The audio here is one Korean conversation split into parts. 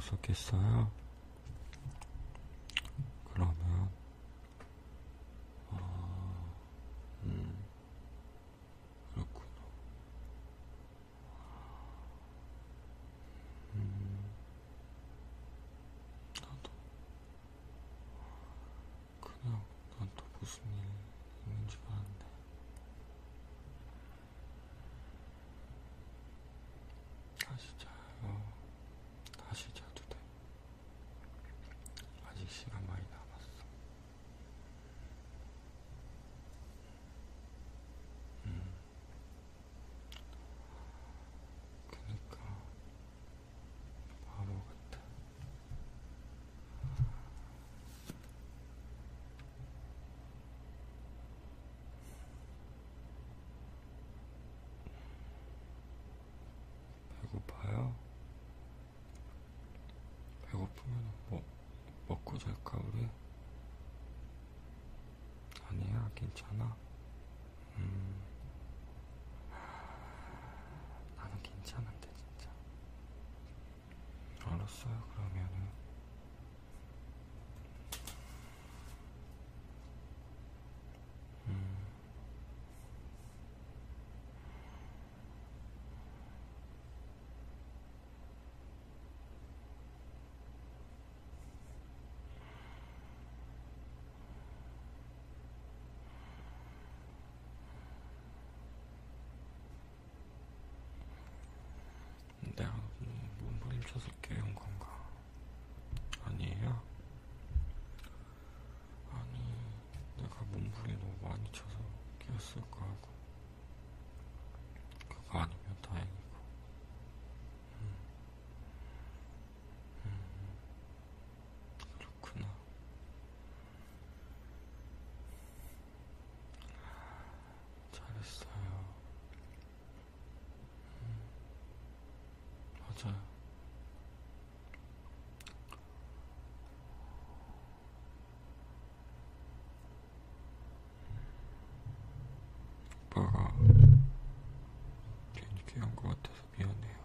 힘들었었겠어요? 그러면, 아, 음, 그렇구나. 음, 나도, 그냥, 난 또 무슨 일 있는 줄 알았네. 다시 자요. 다시 자도 돼. 아직 시간 많이 남았어. 음. 그니까, 바보 같아. 배고파요? 배고프면 뭐 먹고 잘까 우리? 아니야 괜찮아. 음 나는 괜찮은데 진짜. 알았어요 그러면은. 음. 내가 뭐 몸부림쳐서 깨운 건가? 아니에요? 아니, 내가 몸부림 너무 많이 쳐서 깨었을 거하고. 그거 아니면 다행이고. 음. 음. 그렇구나. 잘했어요. 맞아요. 오빠가 괜히 깨운 것 같아서 미안해요.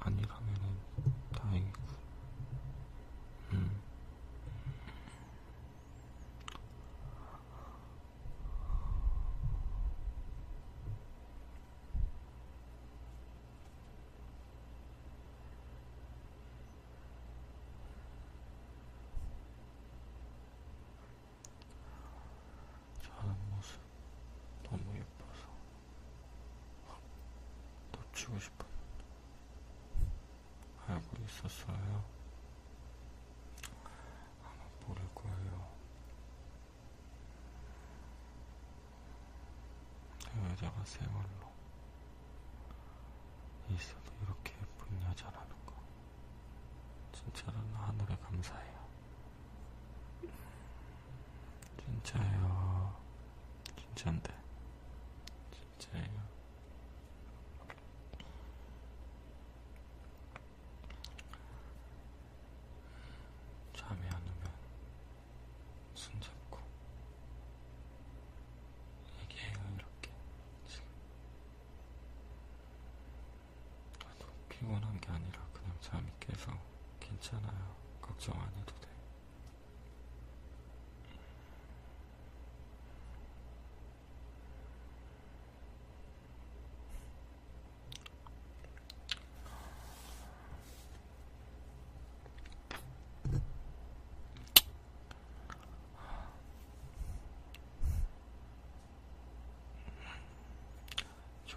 아니라면은 다행이고. 음. 자는 모습 너무 예뻐서 확 놓치고 싶었는데 알고 있었어요? 아마 모를 거예요. 그 여자가 세월로 있어도 이렇게 예쁜 여자라는 거 진짜로는 하늘에 감사해요. 진짜예요. 진짠데. 진짜예요. 잠이 안 오면 손잡고 얘기해요 이렇게 지금 나도 피곤한 게 아니라 그냥 잠이 깨서 괜찮아요 걱정 안 해도 돼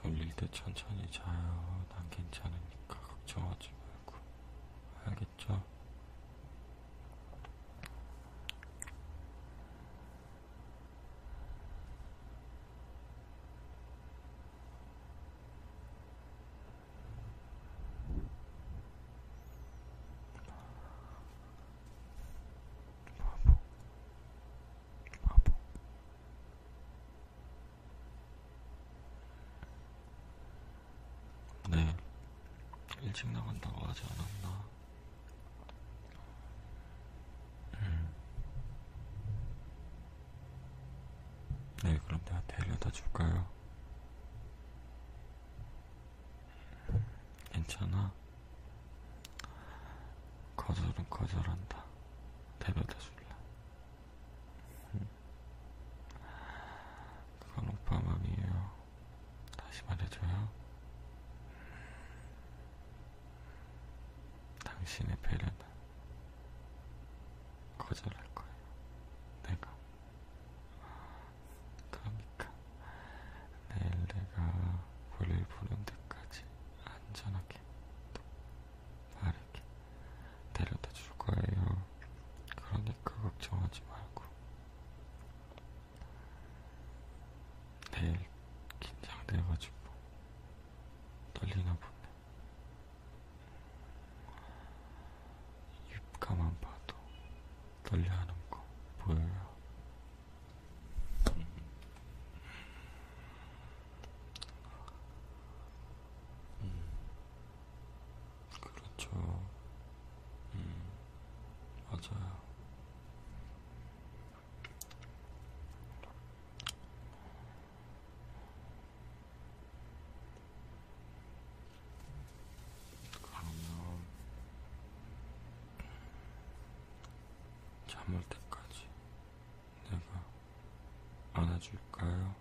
졸릴 때 천천히 자요. 난 괜찮으니까 걱정하지 말 일찍 나간다고 하지 않았나? 음. 네, 그럼 내가 데려다 줄까요? 괜찮아? 거절은 거절한다. 잠을 때까지 내가 안아줄까요?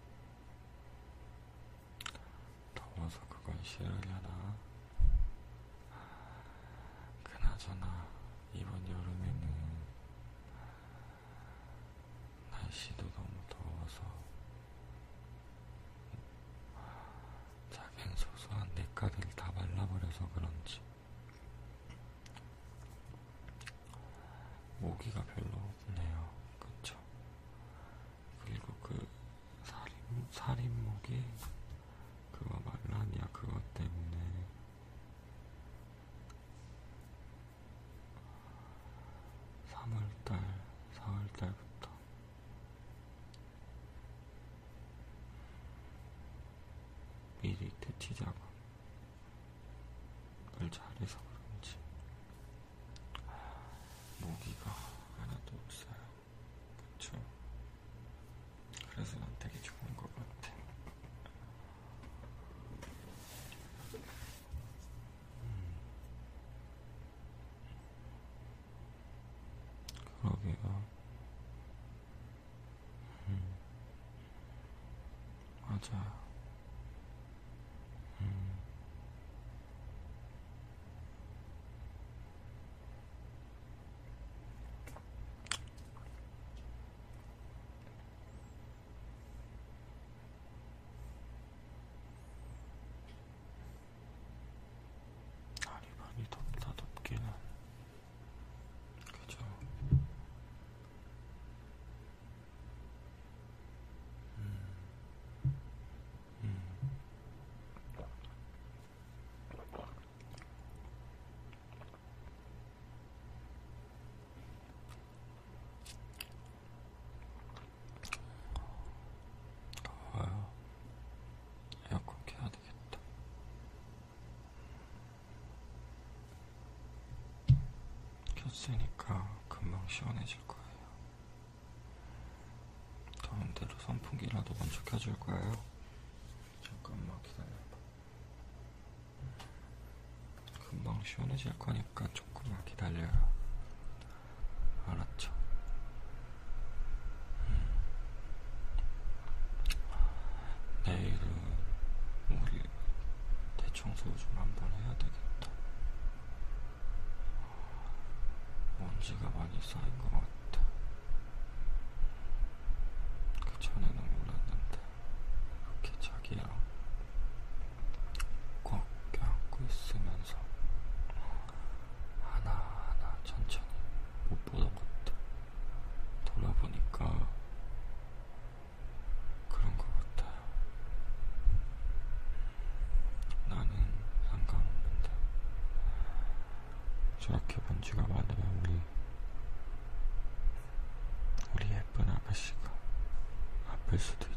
티 작업을 잘해서 그런지 아, 모기가 하나도 없어요. 그쵸? 그래서 난 되게 좋은 것 같아. 그러게요. 음. 맞아. 쓰니까 금방 시원해질 거예요. 더운 대로 선풍기라도 먼저 켜줄 거예요. 잠깐만 기다려봐. 금방 시원해질 거니까 조금만 기다려요. 알았죠? 음. 내일은 우리 대청소 좀 한번 해야 되겠다. Ciekawa, nie sobie, 저렇게 본 지가 많으면 우리 우리 예쁜 아가씨가 아플 수도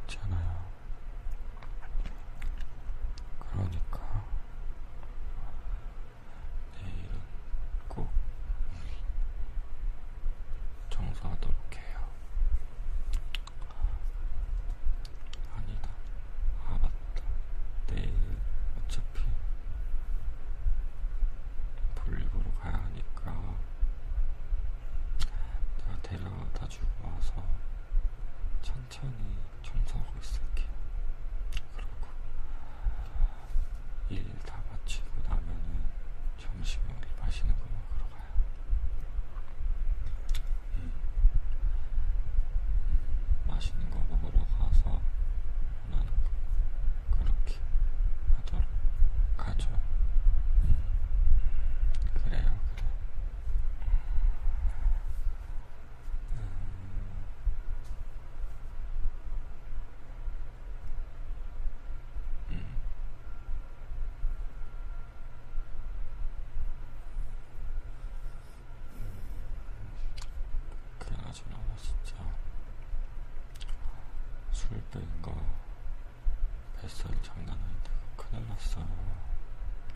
뱃살이 장난 아닌데 큰일 났어요.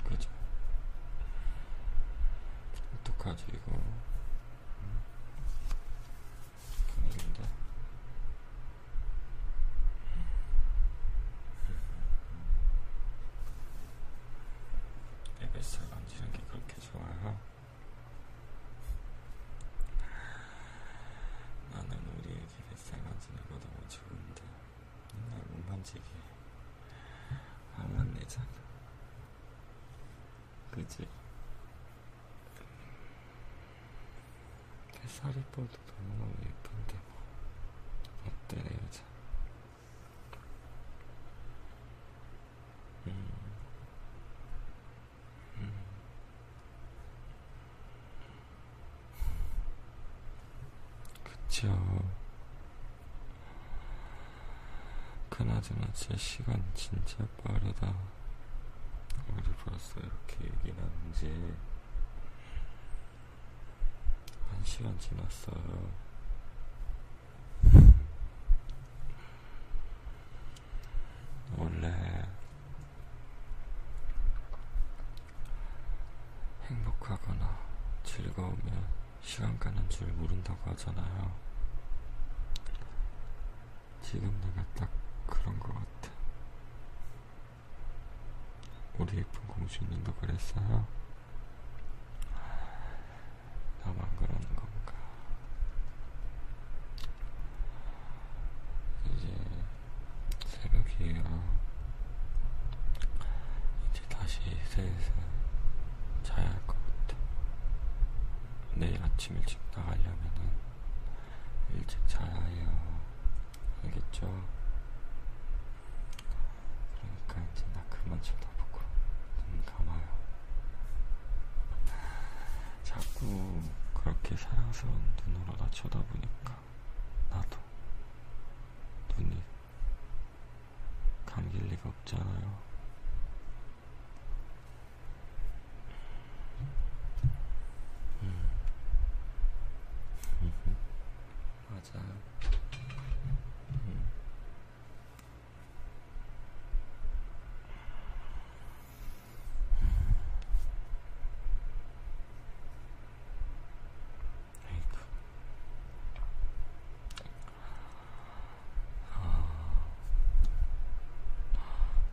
그죠? 어떡하지 이거? 음. 큰일인데. 내 뱃살 만지는 게 그렇게 좋아요? 나는 우리 애기 뱃살 만지는 거 너무 좋은데 맨날 못 만지게 화만 내잖아 그지? 뱃살 이 뻐도 너무너무 예쁜데 뭐 어때 내 여자 음. 음. 그쵸 그나저나 진짜 시간 진짜 빠르다 우리 벌써 이렇게 얘기 나눈 지한 시간 지났어요 원래 행복하거나 즐거우면 시간 가는 줄 모른다고 하잖아요. 지금 내가 딱 그런 것 같아. 우리 예쁜 공주님도 그랬어요? 나만 그러는 건가? 이제 새벽이에요. 이제 다시 슬슬 자야 할 것 같아. 내일 아침 일찍 나가려면은 일찍 자야 해요. 알겠죠? 그러니까 이제 나 그만 쳐다보고 눈 감아요. 자꾸 그렇게 사랑스러운 눈으로 나 쳐다보니까 나도 눈이 감길 리가 없잖아요. 음. 맞아. 음. 아이고.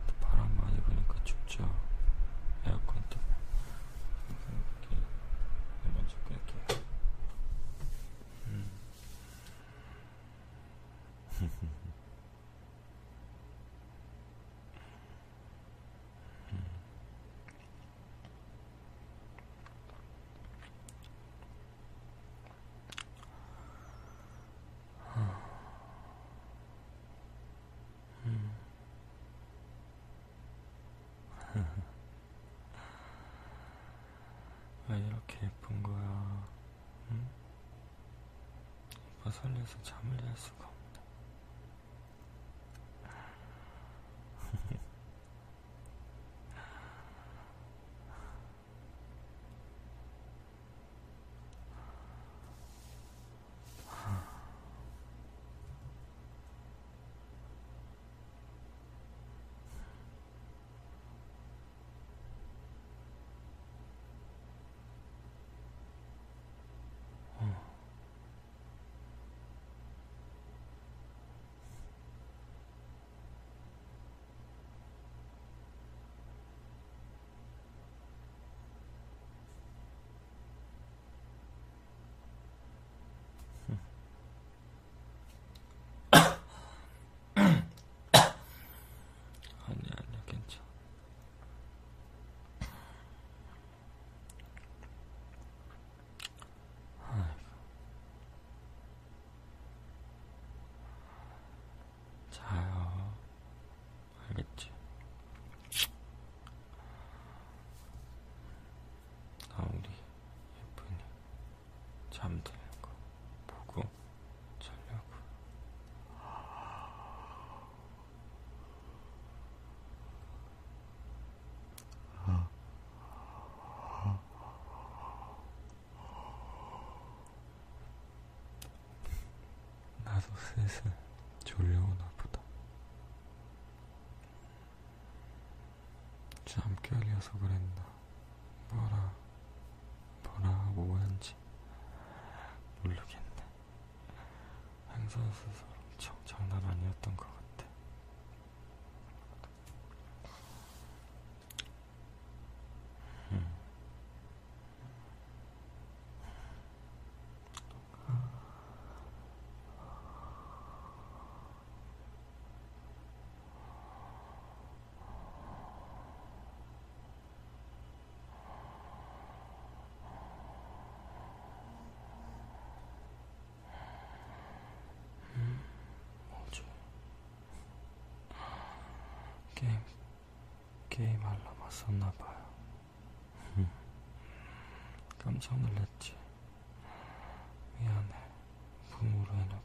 또 바람 많이 부니까 춥죠. 에어컨 때문에. 이렇게 먼저 끌게요. 음. 왜 이렇게 예쁜 거야? 응? 오빠 설레서 잠을 잘 수가 없네. 아니 아니야 괜찮아. 아이고. 자요. 알겠지? 나 우리 예쁜이 잠드는 거 보고 자려고. 나도 슬슬 졸려오나 보다. 잠결이어서 그랬나. 뭐라, 뭐라 뭐한지 모르겠네. 행선수설 엄청 장난 아니었던 것 게임 게임 하려고 왔었나봐요. 깜짝 놀랐지. 미안해. 붐으로 해놓고.